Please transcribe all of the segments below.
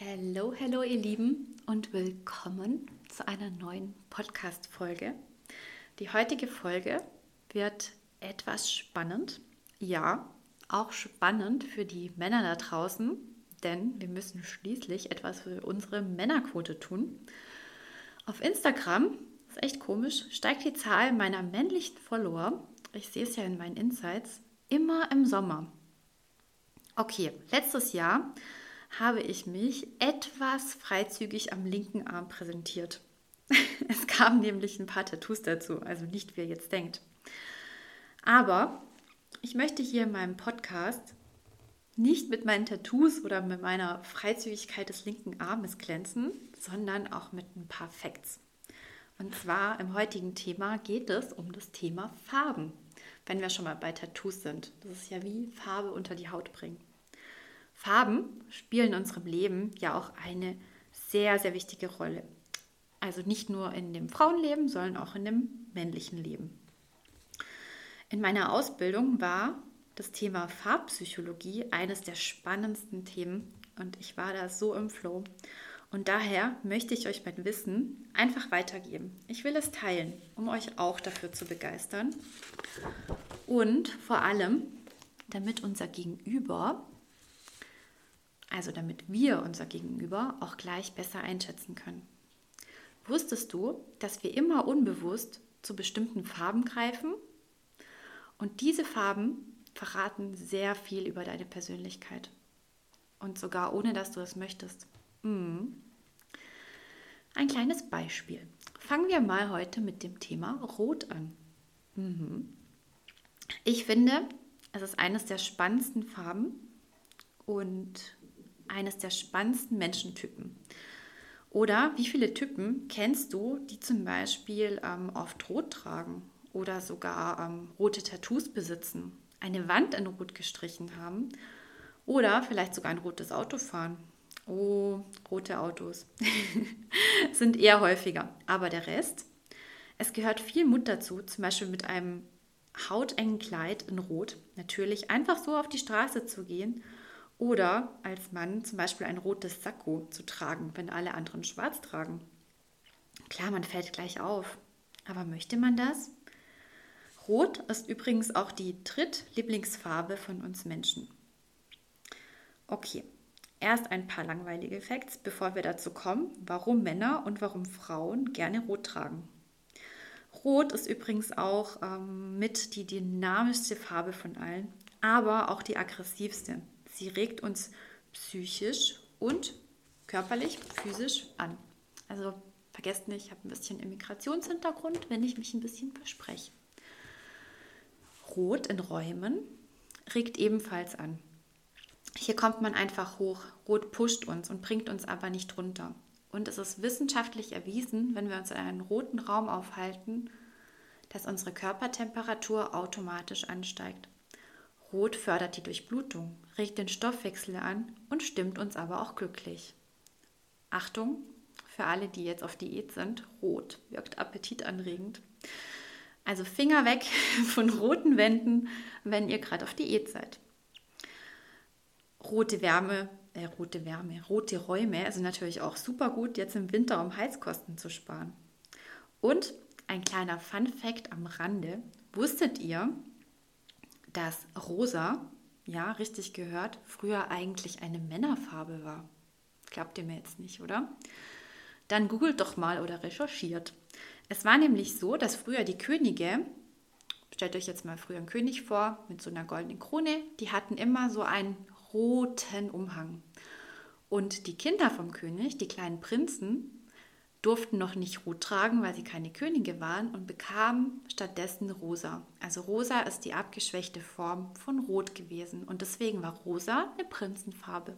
Hallo, hallo ihr Lieben und willkommen zu einer neuen Podcast-Folge. Die heutige Folge wird etwas spannend. Ja, auch spannend für die Männer da draußen, denn wir müssen schließlich etwas für unsere Männerquote tun. Auf Instagram, ist echt komisch, steigt die Zahl meiner männlichen Follower, ich sehe es ja in meinen Insights, immer im Sommer. Okay, letztes Jahr habe ich mich etwas freizügig am linken Arm präsentiert. Es kamen nämlich ein paar Tattoos dazu, also nicht wie ihr jetzt denkt. Aber ich möchte hier in meinem Podcast nicht mit meinen Tattoos oder mit meiner Freizügigkeit des linken Armes glänzen, sondern auch mit ein paar Facts. Und zwar im heutigen Thema geht es um das Thema Farben, wenn wir schon mal bei Tattoos sind. Das ist ja wie Farbe unter die Haut bringen. Farben spielen in unserem Leben ja auch eine sehr, sehr wichtige Rolle. Also nicht nur in dem Frauenleben, sondern auch in dem männlichen Leben. In meiner Ausbildung war das Thema Farbpsychologie eines der spannendsten Themen und ich war da so im Flow. Und daher möchte ich euch mein Wissen einfach weitergeben. Ich will es teilen, um euch auch dafür zu begeistern und vor allem, damit unser Gegenüber also damit wir unser Gegenüber auch gleich besser einschätzen können. Wusstest du, dass wir immer unbewusst zu bestimmten Farben greifen? Und diese Farben verraten sehr viel über deine Persönlichkeit. Und sogar ohne dass du es möchtest. Mhm. Ein kleines Beispiel. Fangen wir mal heute mit dem Thema Rot an. Mhm. Ich finde, es ist eines der spannendsten Farben und eines der spannendsten Menschentypen. Oder wie viele Typen kennst du, die zum Beispiel ähm, oft rot tragen oder sogar ähm, rote Tattoos besitzen, eine Wand in Rot gestrichen haben oder vielleicht sogar ein rotes Auto fahren? Oh, rote Autos sind eher häufiger. Aber der Rest? Es gehört viel Mut dazu, zum Beispiel mit einem hautengen Kleid in Rot natürlich einfach so auf die Straße zu gehen oder als Mann zum Beispiel ein rotes Sakko zu tragen, wenn alle anderen schwarz tragen. Klar, man fällt gleich auf. Aber möchte man das? Rot ist übrigens auch die drittlieblingsfarbe von uns Menschen. Okay, erst ein paar langweilige Facts, bevor wir dazu kommen, warum Männer und warum Frauen gerne Rot tragen. Rot ist übrigens auch ähm, mit die dynamischste Farbe von allen, aber auch die aggressivste. Sie regt uns psychisch und körperlich, physisch an. Also vergesst nicht, ich habe ein bisschen Immigrationshintergrund, wenn ich mich ein bisschen verspreche. Rot in Räumen regt ebenfalls an. Hier kommt man einfach hoch. Rot pusht uns und bringt uns aber nicht runter. Und es ist wissenschaftlich erwiesen, wenn wir uns in einem roten Raum aufhalten, dass unsere Körpertemperatur automatisch ansteigt. Rot fördert die Durchblutung, regt den Stoffwechsel an und stimmt uns aber auch glücklich. Achtung, für alle, die jetzt auf Diät sind, rot wirkt appetitanregend. Also Finger weg von roten Wänden, wenn ihr gerade auf Diät seid. Rote Wärme, äh, rote Wärme, rote Räume sind natürlich auch super gut jetzt im Winter, um Heizkosten zu sparen. Und ein kleiner Fun Fact am Rande: Wusstet ihr, dass rosa, ja, richtig gehört, früher eigentlich eine Männerfarbe war. Glaubt ihr mir jetzt nicht, oder? Dann googelt doch mal oder recherchiert. Es war nämlich so, dass früher die Könige, stellt euch jetzt mal früher einen König vor mit so einer goldenen Krone, die hatten immer so einen roten Umhang. Und die Kinder vom König, die kleinen Prinzen, durften noch nicht rot tragen, weil sie keine Könige waren und bekamen stattdessen rosa. Also rosa ist die abgeschwächte Form von rot gewesen und deswegen war rosa eine Prinzenfarbe.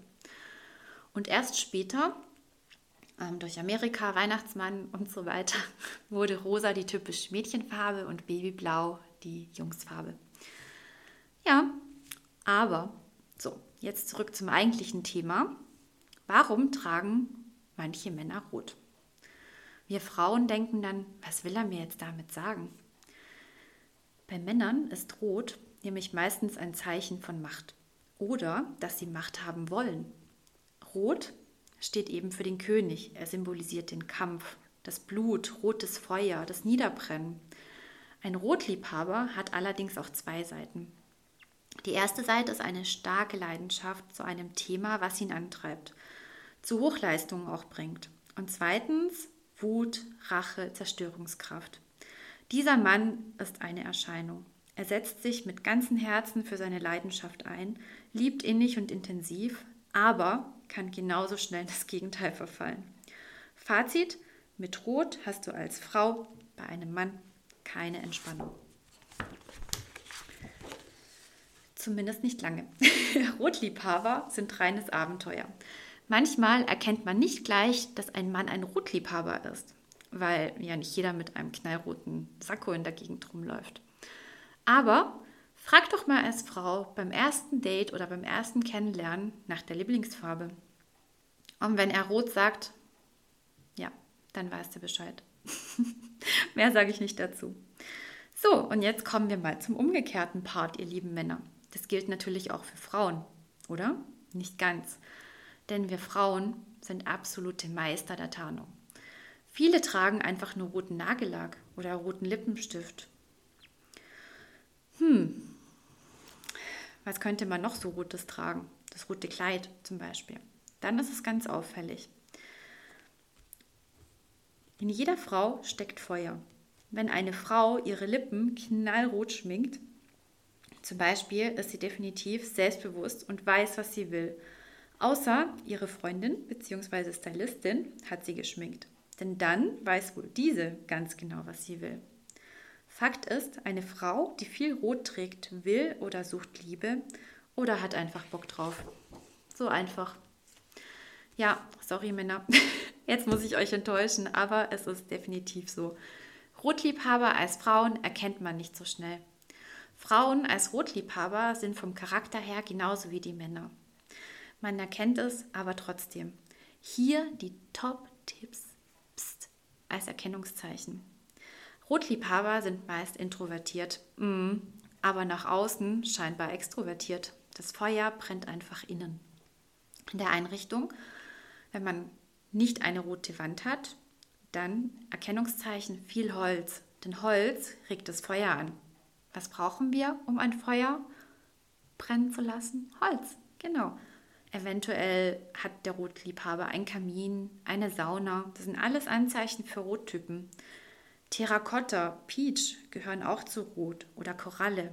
Und erst später, ähm, durch Amerika, Weihnachtsmann und so weiter, wurde rosa die typische Mädchenfarbe und Babyblau die Jungsfarbe. Ja, aber so, jetzt zurück zum eigentlichen Thema. Warum tragen manche Männer rot? Wir Frauen denken dann, was will er mir jetzt damit sagen? Bei Männern ist Rot nämlich meistens ein Zeichen von Macht oder dass sie Macht haben wollen. Rot steht eben für den König. Er symbolisiert den Kampf, das Blut, rotes Feuer, das Niederbrennen. Ein Rotliebhaber hat allerdings auch zwei Seiten. Die erste Seite ist eine starke Leidenschaft zu einem Thema, was ihn antreibt, zu Hochleistungen auch bringt. Und zweitens Wut, Rache, Zerstörungskraft. Dieser Mann ist eine Erscheinung. Er setzt sich mit ganzem Herzen für seine Leidenschaft ein, liebt innig und intensiv, aber kann genauso schnell das Gegenteil verfallen. Fazit: Mit Rot hast du als Frau bei einem Mann keine Entspannung. Zumindest nicht lange. Rotliebhaber sind reines Abenteuer. Manchmal erkennt man nicht gleich, dass ein Mann ein Rotliebhaber ist, weil ja nicht jeder mit einem knallroten Sakko in der Gegend rumläuft. Aber frag doch mal als Frau beim ersten Date oder beim ersten Kennenlernen nach der Lieblingsfarbe. Und wenn er rot sagt, ja, dann weißt du Bescheid. Mehr sage ich nicht dazu. So, und jetzt kommen wir mal zum umgekehrten Part, ihr lieben Männer. Das gilt natürlich auch für Frauen, oder? Nicht ganz. Denn wir Frauen sind absolute Meister der Tarnung. Viele tragen einfach nur roten Nagellack oder roten Lippenstift. Hm, was könnte man noch so rotes tragen? Das rote Kleid zum Beispiel. Dann ist es ganz auffällig. In jeder Frau steckt Feuer. Wenn eine Frau ihre Lippen knallrot schminkt, zum Beispiel ist sie definitiv selbstbewusst und weiß, was sie will. Außer ihre Freundin bzw. Stylistin hat sie geschminkt. Denn dann weiß wohl diese ganz genau, was sie will. Fakt ist, eine Frau, die viel Rot trägt, will oder sucht Liebe oder hat einfach Bock drauf. So einfach. Ja, sorry Männer, jetzt muss ich euch enttäuschen, aber es ist definitiv so. Rotliebhaber als Frauen erkennt man nicht so schnell. Frauen als Rotliebhaber sind vom Charakter her genauso wie die Männer. Man erkennt es aber trotzdem. Hier die Top-Tipps als Erkennungszeichen. Rotliebhaber sind meist introvertiert, mm, aber nach außen scheinbar extrovertiert. Das Feuer brennt einfach innen. In der Einrichtung wenn man nicht eine rote Wand hat, dann Erkennungszeichen viel Holz. Denn Holz regt das Feuer an. Was brauchen wir, um ein Feuer brennen zu lassen? Holz, genau. Eventuell hat der Rotliebhaber einen Kamin, eine Sauna. Das sind alles Anzeichen für Rottypen. Terrakotta, Peach gehören auch zu Rot oder Koralle.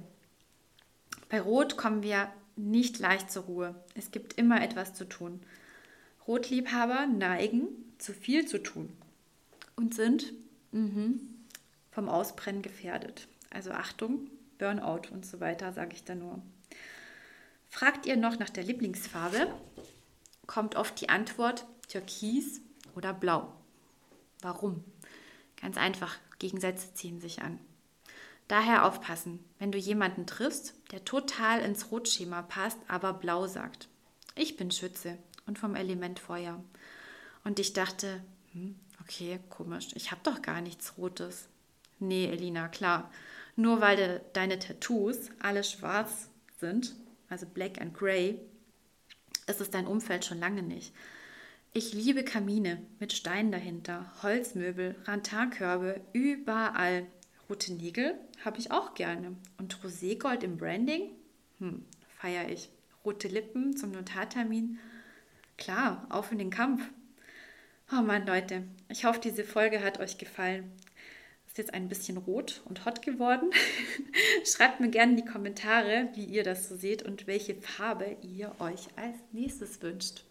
Bei Rot kommen wir nicht leicht zur Ruhe. Es gibt immer etwas zu tun. Rotliebhaber neigen, zu viel zu tun und sind mh, vom Ausbrennen gefährdet. Also Achtung, Burnout und so weiter, sage ich da nur. Fragt ihr noch nach der Lieblingsfarbe, kommt oft die Antwort Türkis oder Blau. Warum? Ganz einfach, Gegensätze ziehen sich an. Daher aufpassen, wenn du jemanden triffst, der total ins Rotschema passt, aber blau sagt. Ich bin Schütze und vom Element Feuer. Und ich dachte, hm, okay, komisch, ich habe doch gar nichts Rotes. Nee, Elina, klar. Nur weil de, deine Tattoos alle schwarz sind, also black and gray, ist es dein Umfeld schon lange nicht. Ich liebe Kamine mit Steinen dahinter, Holzmöbel, Rantarkörbe, überall. Rote Nägel habe ich auch gerne. Und Roségold im Branding? Hm, feiere ich. Rote Lippen zum Notartermin? Klar, auf in den Kampf. Oh Mann, Leute, ich hoffe, diese Folge hat euch gefallen. Ist jetzt ein bisschen rot und hot geworden. Schreibt mir gerne in die Kommentare, wie ihr das so seht und welche Farbe ihr euch als nächstes wünscht.